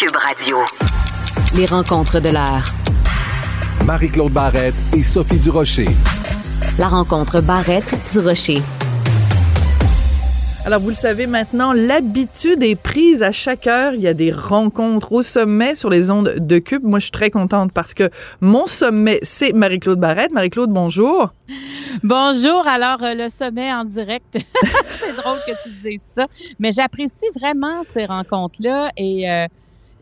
Cube Radio. Les rencontres de l'heure. Marie-Claude Barrette et Sophie Durocher. La rencontre Barrette-Durocher. Alors, vous le savez maintenant, l'habitude est prise à chaque heure. Il y a des rencontres au sommet sur les ondes de Cube. Moi, je suis très contente parce que mon sommet, c'est Marie-Claude Barrette. Marie-Claude, bonjour. Bonjour. Alors, euh, le sommet en direct. c'est drôle que tu dises ça. Mais j'apprécie vraiment ces rencontres-là et euh,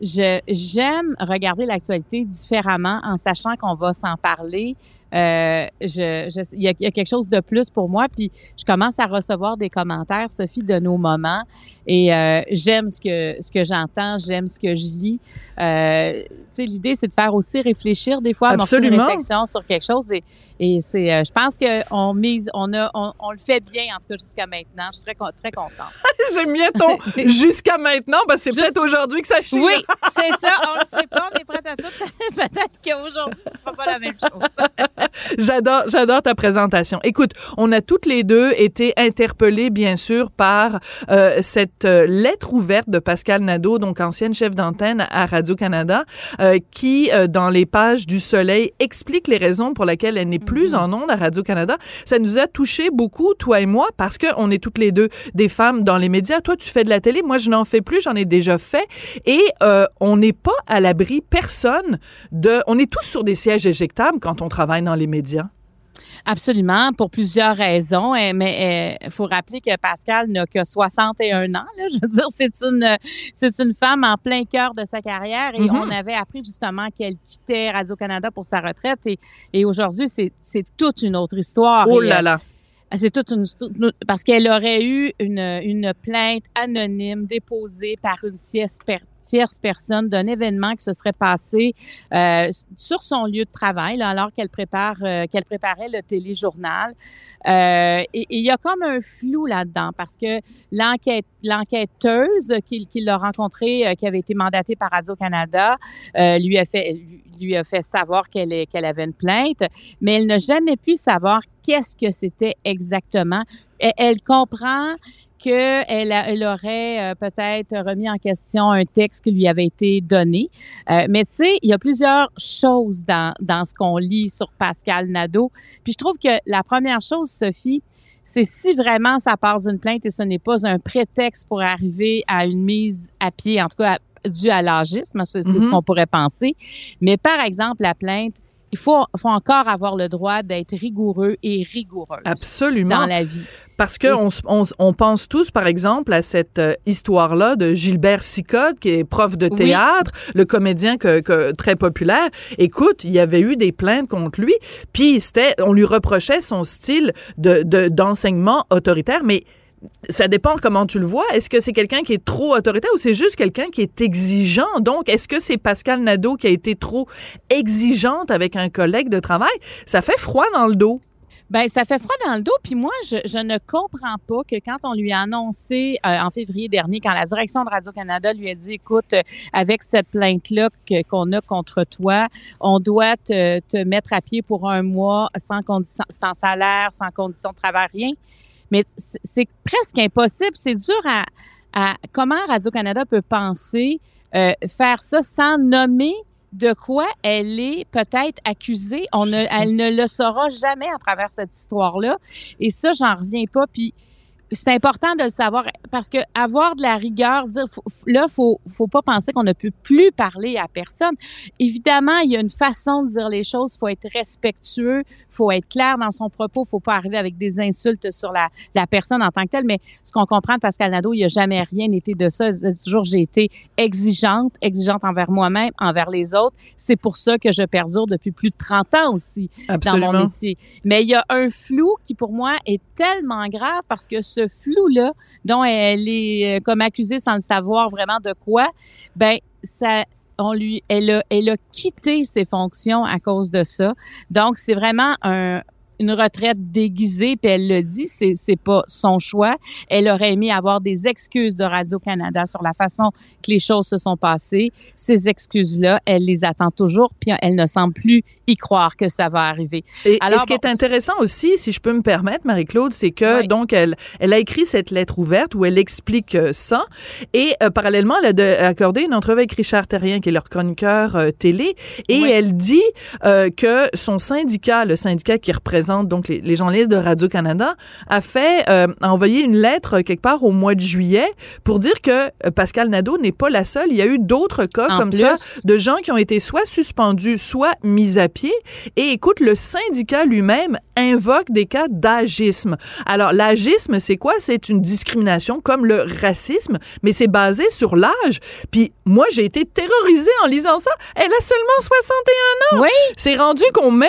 je, j'aime regarder l'actualité différemment en sachant qu'on va s'en parler. Euh, je, je, il, y a, il y a quelque chose de plus pour moi. Puis je commence à recevoir des commentaires, Sophie, de nos moments. Et euh, j'aime ce que ce que j'entends, j'aime ce que je lis. Euh, tu sais, l'idée, c'est de faire aussi réfléchir des fois, amorcer une réflexion sur quelque chose. Et, et c'est, euh, je pense que on mise, on a, on, on le fait bien en tout cas jusqu'à maintenant. Je suis très, très contente. J'aime bien ton jusqu'à maintenant parce que c'est Juste- peut-être aujourd'hui que ça chie. Oui, c'est ça. On le sait pas. On est prête à tout. Peut-être qu'aujourd'hui, ce sera pas la même chose. J'adore, j'adore ta présentation. Écoute, on a toutes les deux été interpellées, bien sûr, par euh, cette euh, lettre ouverte de Pascal Nadeau, donc ancienne chef d'antenne à Radio-Canada, euh, qui, euh, dans les pages du Soleil, explique les raisons pour lesquelles elle n'est plus en onde à Radio-Canada. Ça nous a touché beaucoup, toi et moi, parce que on est toutes les deux des femmes dans les médias. Toi, tu fais de la télé, moi, je n'en fais plus, j'en ai déjà fait. Et euh, on n'est pas à l'abri, personne, de... On est tous sur des sièges éjectables quand on travaille dans les médias. Absolument, pour plusieurs raisons. Eh, Mais il faut rappeler que Pascal n'a que 61 ans. Là. Je veux dire, c'est une, c'est une femme en plein cœur de sa carrière et Mhm. on avait appris justement qu'elle quittait Radio-Canada pour sa retraite et, et aujourd'hui, c'est, c'est toute une autre histoire. Oh là euh, là. C'est toute une, parce qu'elle aurait eu une, une plainte anonyme déposée par une tierce, tierce personne d'un événement qui se serait passé euh, sur son lieu de travail, là, alors qu'elle prépare, euh, qu'elle préparait le téléjournal. Euh, et il y a comme un flou là-dedans parce que l'enquête, l'enquêteuse qui, qui l'a rencontrée, euh, qui avait été mandatée par Radio Canada, euh, lui a fait lui, a fait savoir qu'elle qu'elle avait une plainte, mais elle n'a jamais pu savoir qu'est-ce que c'était exactement. Elle, elle comprend qu'elle elle aurait euh, peut-être remis en question un texte qui lui avait été donné. Euh, mais tu sais, il y a plusieurs choses dans, dans ce qu'on lit sur Pascal Nadeau. Puis je trouve que la première chose, Sophie, c'est si vraiment ça part d'une plainte et ce n'est pas un prétexte pour arriver à une mise à pied, en tout cas à- dû à l'agisme, c'est ce Mhm. qu'on pourrait penser. Mais par exemple, la plainte, il faut, faut encore avoir le droit d'être rigoureux et rigoureux Absolument. dans la vie. Parce que on, on, pense tous, par exemple, à cette euh, histoire-là de Gilbert Sicotte, qui est prof de Oui. théâtre, le comédien que, que- très populaire. Écoute, il y avait eu des plaintes contre lui, puis c'était, on lui reprochait son style de de- d'enseignement autoritaire, mais ça dépend comment tu le vois. Est-ce que c'est quelqu'un qui est trop autoritaire ou c'est juste quelqu'un qui est exigeant? Donc, est-ce que c'est Pascal Nadeau qui a été trop exigeante avec un collègue de travail? Ça fait froid dans le dos. Ben, ça fait froid dans le dos. Puis moi, je, ne comprends pas que quand on lui a annoncé euh, en février dernier, quand la direction de Radio-Canada lui a dit, écoute, euh, avec cette plainte-là qu'on a contre toi, on doit te, te mettre à pied pour un mois sans sans salaire, sans condition de travail, rien. Mais c'est presque impossible. C'est dur à, à comment Radio-Canada peut penser euh, faire ça sans nommer de quoi elle est peut-être accusée. On ne, elle ne le saura jamais à travers cette histoire-là. Et ça, j'en reviens pas. Puis c'est important de le savoir parce que avoir de la rigueur, dire faut- là, faut faut pas penser qu'on ne peut plus parler à personne. Évidemment, il y a une façon de dire les choses. Faut être respectueux, faut être clair dans son propos, faut pas arriver avec des insultes sur la, la personne en tant que telle. Mais ce qu'on comprend de Pascal Nadeau, il y a jamais rien été de ça. Toujours, j'ai été exigeante, exigeante envers moi-même, envers les autres. C'est pour ça que je perdure depuis plus de 30 ans aussi dans mon métier. Mais il y a un flou qui, pour moi, est tellement grave parce que ce flou-là, dont elle est euh, comme accusée sans le savoir vraiment de quoi, ben ça, on lui, elle a, elle a quitté ses fonctions à cause de ça. Donc, c'est vraiment un, une retraite déguisée, puis elle le dit, c'est c'est pas son choix. Elle aurait aimé avoir des excuses de Radio Canada sur la façon que les choses se sont passées. Ces excuses-là, elle les attend toujours, puis elle ne semble plus y croire que ça va arriver. Et, Alors, ce qui est intéressant aussi, si je peux me permettre, Marie-Claude, c'est que donc elle, elle a écrit cette lettre ouverte où elle explique euh, ça, et euh, parallèlement, elle a accordé une entrevue avec Richard Terrien, qui est leur chroniqueur euh, télé, et elle dit que son syndicat, le syndicat qui représente donc les, les journalistes de Radio Canada, a fait a envoyé une lettre quelque part au mois de juillet pour dire que Pascal Nadeau n'est pas la seule. Il y a eu d'autres cas comme ça de gens qui ont été soit suspendus, soit mis à pied et écoute, le syndicat lui-même invoque des cas d'agisme. Alors, l'agisme, c'est quoi? C'est une discrimination comme le racisme, mais c'est basé sur l'âge. Puis moi, j'ai été terrorisée en lisant ça. Elle a seulement 61 ans. Oui. C'est rendu qu'on met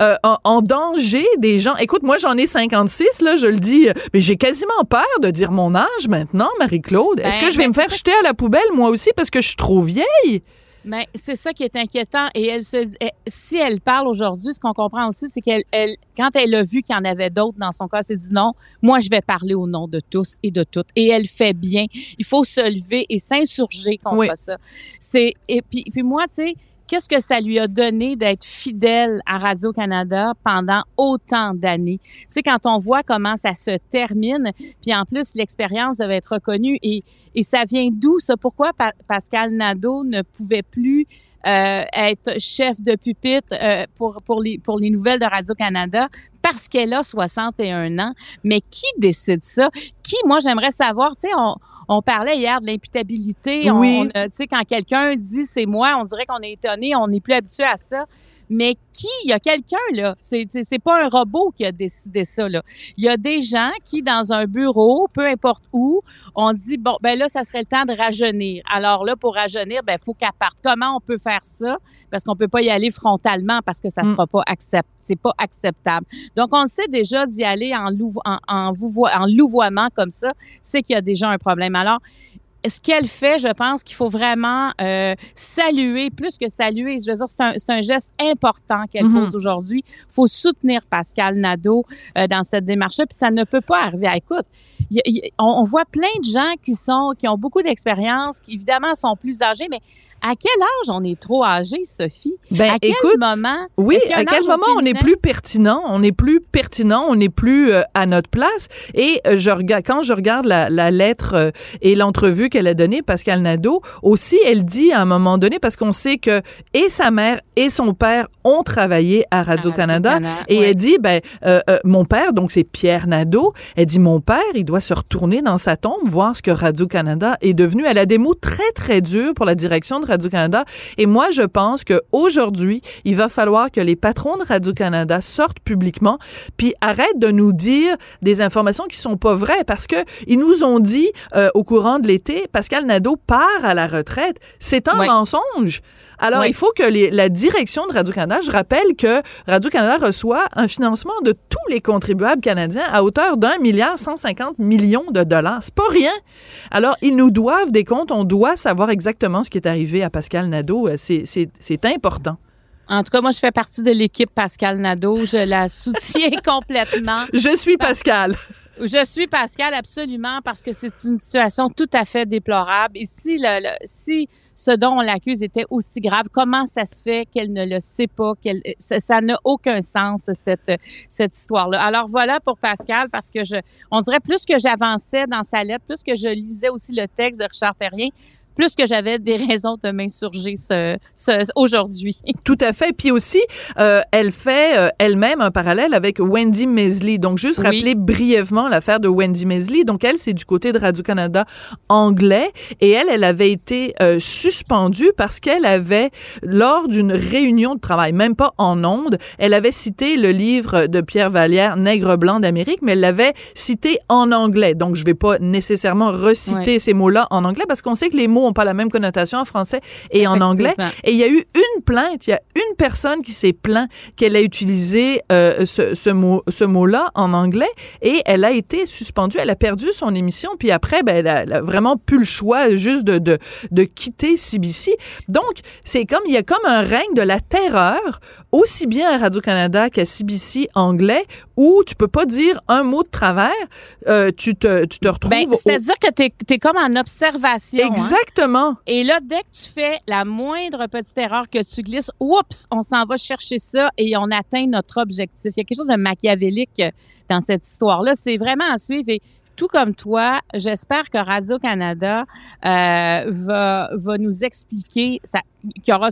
euh, en, danger des gens. Écoute, moi, j'en ai 56, là, je le dis, mais j'ai quasiment peur de dire mon âge maintenant, Marie-Claude. Est-ce que ben, je vais ben, me faire jeter à la poubelle, moi aussi, parce que je suis trop vieille? Mais c'est ça qui est inquiétant. Et elle se, si elle parle aujourd'hui, ce qu'on comprend aussi, c'est qu'elle, elle, quand elle a vu qu'il y en avait d'autres dans son cas, elle s'est dit non, moi je vais parler au nom de tous et de toutes. Et elle fait bien. Il faut se lever et s'insurger contre ça. C'est et puis, puis moi, tu sais Qu'est-ce que ça lui a donné d'être fidèle à Radio-Canada pendant autant d'années? Tu sais, quand on voit comment ça se termine, puis en plus, l'expérience devait être reconnue. Et, et ça vient d'où, ça? Pourquoi Pascal Nadeau ne pouvait plus euh, être chef de pupitre euh, pour, pour, les, pour les nouvelles de Radio-Canada parce qu'elle a 61 ans? Mais qui décide ça? Qui, moi, j'aimerais savoir, tu sais, on, on parlait hier de l'imputabilité. Oui. Tu sais, quand quelqu'un dit c'est moi, on dirait qu'on est étonné, on n'est plus habitué à ça. Mais qui? Il y a quelqu'un, là. C'est, c'est, pas un robot qui a décidé ça, là. Il y a des gens qui, dans un bureau, peu importe où, on dit, bon, ben là, ça serait le temps de rajeunir. Alors là, pour rajeunir, ben, faut qu'à part. Comment on peut faire ça? Parce qu'on peut pas y aller frontalement parce que ça mm. sera pas accept, c'est pas acceptable. Donc, on le sait déjà d'y aller en, en, en, en louvoiement comme ça, c'est qu'il y a déjà un problème. Alors, ce qu'elle fait, je pense qu'il faut vraiment euh, saluer, plus que saluer, je veux dire, c'est un, un, geste important qu'elle mm-hmm. pose aujourd'hui. Il faut soutenir Pascal Nadeau euh, dans cette démarche-là, puis ça ne peut pas arriver. À, écoute, on, voit plein de gens qui sont, qui ont beaucoup d'expérience, qui évidemment sont plus âgés, mais à quel âge on est trop âgé, Sophie? Ben, à quel moment? Oui, à quel moment on est plus pertinent? On est plus pertinent, on n'est plus euh, à notre place. Et euh, je regarde, quand je regarde la, la lettre euh, et l'entrevue qu'elle a donnée, Pascal Nadeau, aussi, elle dit à un moment donné, parce qu'on sait que et sa mère et son père ont travaillé à Radio-Canada, et elle dit, ben, mon père, donc c'est Pierre Nadeau, elle dit, mon père, il doit se retourner dans sa tombe, voir ce que Radio-Canada est devenu. Elle a des mots très, très durs pour la direction de Radio-Canada. Et moi, je pense qu'aujourd'hui, il va falloir que les patrons de Radio-Canada sortent publiquement puis arrêtent de nous dire des informations qui sont pas vraies parce que ils nous ont dit euh, au courant de l'été, Pascal Nadeau part à la retraite. C'est un mensonge. Alors, il faut que la direction de Radio-Canada, je rappelle que Radio-Canada reçoit un financement de tous les contribuables canadiens à hauteur d'un milliard 150 millions de dollars. C'est pas rien. Alors, ils nous doivent des comptes. On doit savoir exactement ce qui est arrivé à Pascal Nadeau. Euh, c'est important. En tout cas, moi, je fais partie de l'équipe Pascal Nadeau. Je la soutiens complètement. Je suis Pascal. Je suis Pascal, absolument, parce que c'est une situation tout à fait déplorable. Et si, le, si ce dont on l'accuse était aussi grave. Comment ça se fait qu'elle ne le sait pas? Qu'elle, ça n'a aucun sens, cette, cette histoire-là? Alors voilà pour Pascal, parce que je, on dirait plus que j'avançais dans sa lettre, plus que je lisais aussi le texte de Richard Terrien, plus que j'avais des raisons de m'insurger ce, ce, aujourd'hui. Tout à fait. Puis aussi, euh, elle fait euh, elle-même un parallèle avec Wendy Mesley. Donc, juste rappeler brièvement l'affaire de Wendy Mesley. Donc, elle, c'est du côté de Radio-Canada anglais. Et elle, elle avait été euh, suspendue parce qu'elle avait, lors d'une réunion de travail, même pas en ondes, elle avait cité le livre de Pierre Vallière, Nègre blanc d'Amérique, mais elle l'avait cité en anglais. Donc, je vais pas nécessairement reciter ces mots-là en anglais parce qu'on sait que les mots mots ont pas la même connotation en français et en anglais. Et il y a eu une plainte, il y a une personne qui s'est plaint qu'elle a utilisé euh, ce, ce, mot, ce mot-là en anglais et elle a été suspendue, elle a perdu son émission, puis après, ben, elle, a, vraiment plus le choix juste de, de, de quitter CBC. Donc, c'est comme, il y a comme un règne de la terreur, aussi bien à Radio-Canada qu'à CBC anglais, où tu peux pas dire un mot de travers, euh, tu, te, tu te retrouves... Ben, c'est-à-dire que tu es, comme en observation. Hein. Exactement. Et là, dès que tu fais la moindre petite erreur que tu glisses, oups, on s'en va chercher ça et on atteint notre objectif. Il y a quelque chose de machiavélique euh, dans cette histoire-là. C'est vraiment à suivre et tout comme toi, j'espère que Radio-Canada euh, va, va nous expliquer, ça, qui aura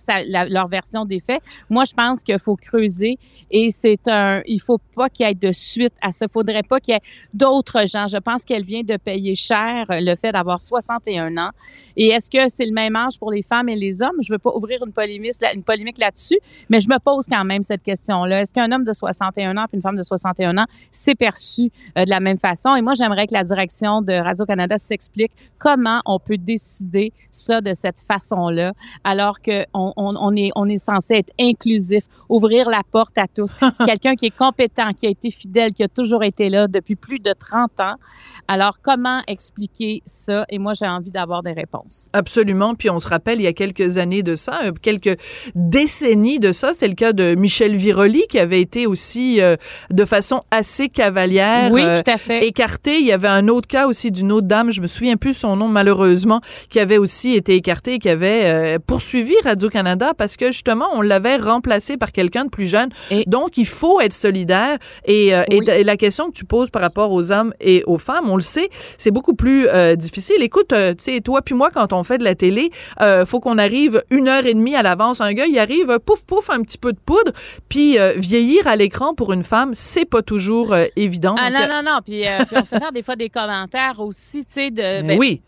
leur version des faits. Moi, je pense qu'il faut creuser et c'est un, il faut pas qu'il y ait de suite à ça. Faudrait pas qu'il y ait d'autres gens. Je pense qu'elle vient de payer cher le fait d'avoir 61 ans. Et est-ce que c'est le même âge pour les femmes et les hommes? Je veux pas ouvrir une polémique, une polémique là-dessus, mais je me pose quand même cette question-là. Est-ce qu'un homme de 61 ans et une femme de 61 ans s'est perçu euh, de la même façon? Et moi, j'aimerais que la direction de Radio-Canada s'explique comment on peut décider ça de cette façon-là, alors qu'on on, est, on est censé être inclusif, ouvrir la porte à tous. C'est quelqu'un qui est compétent, qui a été fidèle, qui a toujours été là depuis plus de 30 ans. Alors, comment expliquer ça? Et moi, j'ai envie d'avoir des réponses. Absolument. Puis on se rappelle, il y a quelques années de ça, euh, quelques décennies de ça, c'est le cas de Michel Viroli, qui avait été aussi euh, de façon assez cavalière oui, tout à fait. Euh, écarté. Il y avait un autre cas aussi d'une autre dame, je me souviens plus son nom malheureusement, qui avait aussi été écartée et qui avait poursuivi Radio-Canada parce que justement, on l'avait remplacé par quelqu'un de plus jeune. Donc, il faut être solidaire. Et, euh, et, la question que tu poses par rapport aux hommes et aux femmes, on le sait, c'est beaucoup plus euh, difficile. Écoute, euh, tu sais, toi puis moi, quand on fait de la télé, faut qu'on arrive une heure et demie à l'avance. Un gars, il arrive, pouf, pouf, un petit peu de poudre. Puis vieillir à l'écran pour une femme, c'est pas toujours évident. Ah non, non, non. Puis, on se fait des fois des commentaires aussi, tu sais, de... Ben, oui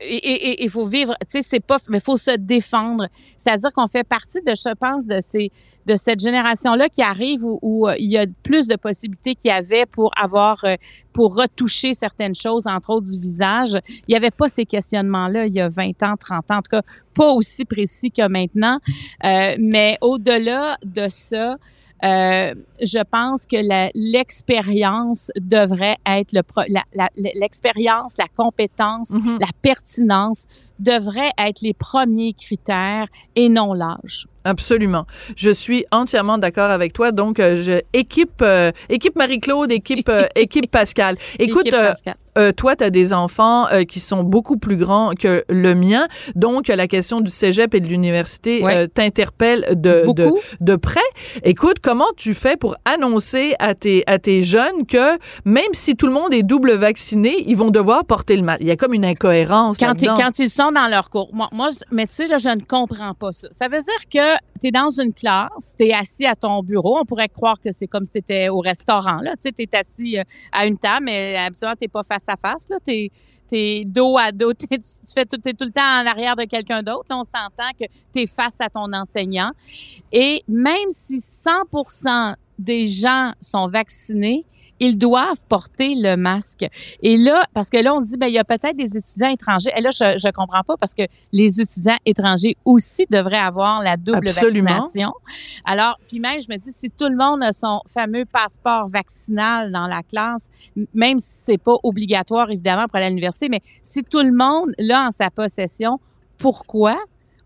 et il faut vivre, tu sais, c'est pas, mais faut se défendre. C'est-à-dire qu'on fait partie de, je pense, de ces, de cette génération-là qui arrive où, euh, il y a plus de possibilités qu'il y avait pour avoir, euh, pour retoucher certaines choses, entre autres du visage. Il n'y avait pas ces questionnements-là il y a 20 ans, 30 ans, en tout cas, pas aussi précis que maintenant. Euh, mais au-delà de ça, euh, je pense que l'expérience devrait être le l'expérience, la, compétence, mm-hmm. la pertinence devraient être les premiers critères et non l'âge. Absolument. Je suis entièrement d'accord avec toi. Donc, euh, je, équipe, euh, équipe Marie-Claude, équipe, euh, équipe Pascal. Écoute, toi, tu as des enfants qui sont beaucoup plus grands que le mien. Donc, la question du cégep et de l'université t'interpelle de, de, de, près. Écoute, comment tu fais pour annoncer à tes, à tes jeunes que même si tout le monde est double vacciné, ils vont devoir porter le masque? Il y a comme une incohérence. Quand, quand ils sont dans leur cours. Moi, mais tu sais, je ne comprends pas ça. Ça veut dire que tu es dans une classe, tu es assis à ton bureau. On pourrait croire que c'est comme si tu étais au restaurant. Tu sais, tu es assis euh, à une table, mais habituellement, tu pas face à face. Tu es, dos à dos. tu fais tout le temps en arrière de quelqu'un d'autre. on s'entend que tu es face à ton enseignant. Et même si 100% des gens sont vaccinés, ils doivent porter le masque. Et là, parce que là, on dit, ben, il y a peut-être des étudiants étrangers. Et là, je, je comprends pas parce que les étudiants étrangers aussi devraient avoir la double vaccination. Alors, puis même, je me dis, si tout le monde a son fameux passeport vaccinal dans la classe, même si c'est pas obligatoire, évidemment, pour aller à l'université, mais si tout le monde l'a en sa possession, pourquoi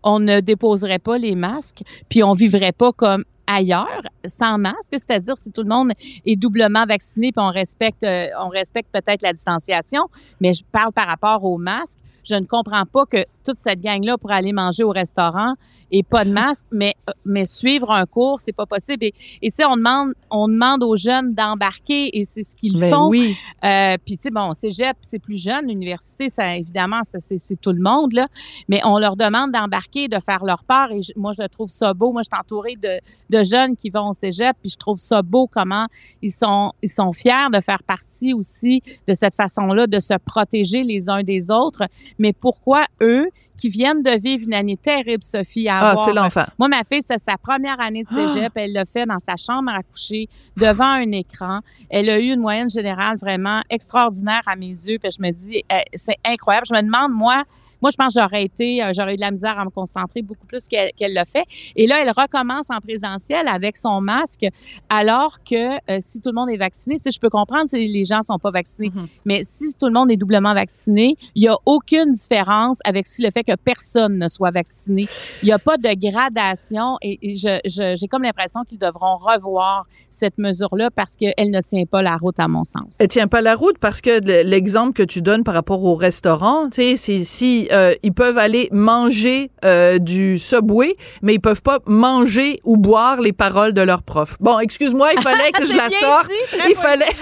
on ne déposerait pas les masques, puis on vivrait pas comme ailleurs sans masque, c'est-à-dire si tout le monde est doublement vacciné puis on respecte euh, on respecte peut-être la distanciation, mais je parle par rapport au masque. Je ne comprends pas que toute cette gang-là pour aller manger au restaurant et pas de masque, mais mais suivre un cours, c'est pas possible. Et tu sais, on demande on demande aux jeunes d'embarquer et c'est ce qu'ils ben font. Oui. Euh, puis tu sais, bon, cégep, c'est plus jeune, l'université, ça évidemment, ça c'est tout le monde là, mais on leur demande d'embarquer, de faire leur part. Et moi, je trouve ça beau. Moi, je suis entourée de, de jeunes qui vont au cégep, puis je trouve ça beau comment ils sont ils sont fiers de faire partie aussi de cette façon-là, de se protéger les uns des autres. Mais pourquoi eux qui viennent de vivre une année terrible, Sophie, à Ah, c'est l'enfant. Moi, ma fille, c'est sa première année de cégep. Elle l'a fait dans sa chambre à coucher, devant un écran. Elle a eu une moyenne générale vraiment extraordinaire à mes yeux. Puis je me dis, eh, c'est incroyable. Je me demande, moi, Moi, je pense que j'aurais été, euh, j'aurais eu de la misère à me concentrer beaucoup plus qu'elle qu'elle le fait. Et là, elle recommence en présentiel avec son masque, alors que euh, si tout le monde est vacciné, si je peux comprendre si les gens sont pas vaccinés, Mhm. mais si tout le monde est doublement vacciné, il y a aucune différence avec si le fait que personne ne soit vacciné. Il n'y a pas de gradation et, et je, je- j'ai comme l'impression qu'ils devront revoir cette mesure-là parce qu'elle ne tient pas la route à mon sens. Elle tient pas la route parce que le- l'exemple que tu donnes par rapport au restaurant, tu sais, c'est si euh, ils peuvent aller manger euh, du Subway, mais ils peuvent pas manger ou boire les paroles de leur prof. Bon, excuse-moi, il fallait que je la sorte. dit, Il fallait-.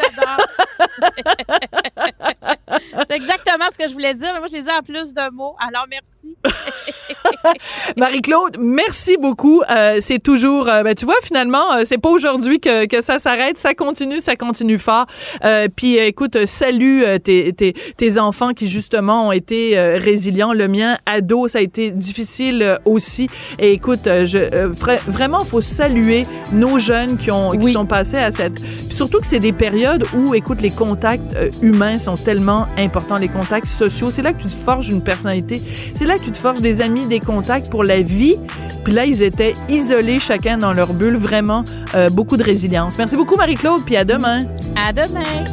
C'est exactement ce que je voulais dire, mais moi, je les ai en plus de mots. Alors, merci. Marie-Claude, merci beaucoup. Euh, c'est toujours, ben, tu vois, finalement, c'est pas aujourd'hui que, que ça s'arrête. Ça continue, ça continue fort. Puis, écoute, salut euh, tes, tes, tes enfants qui, justement, ont été euh, Le mien, ado, ça a été difficile euh, aussi. Et écoute, euh, je, euh, vra- vraiment, faut saluer nos jeunes qui, ont, qui Oui. sont passés à cette... Puis surtout que c'est des périodes où, écoute, les contacts humains sont tellement importants, les contacts sociaux. C'est là que tu te forges une personnalité. C'est là que tu te forges des amis, des contacts pour la vie. Puis là, ils étaient isolés chacun dans leur bulle. Vraiment, euh, beaucoup de résilience. Merci beaucoup, Marie-Claude, puis à demain. À demain.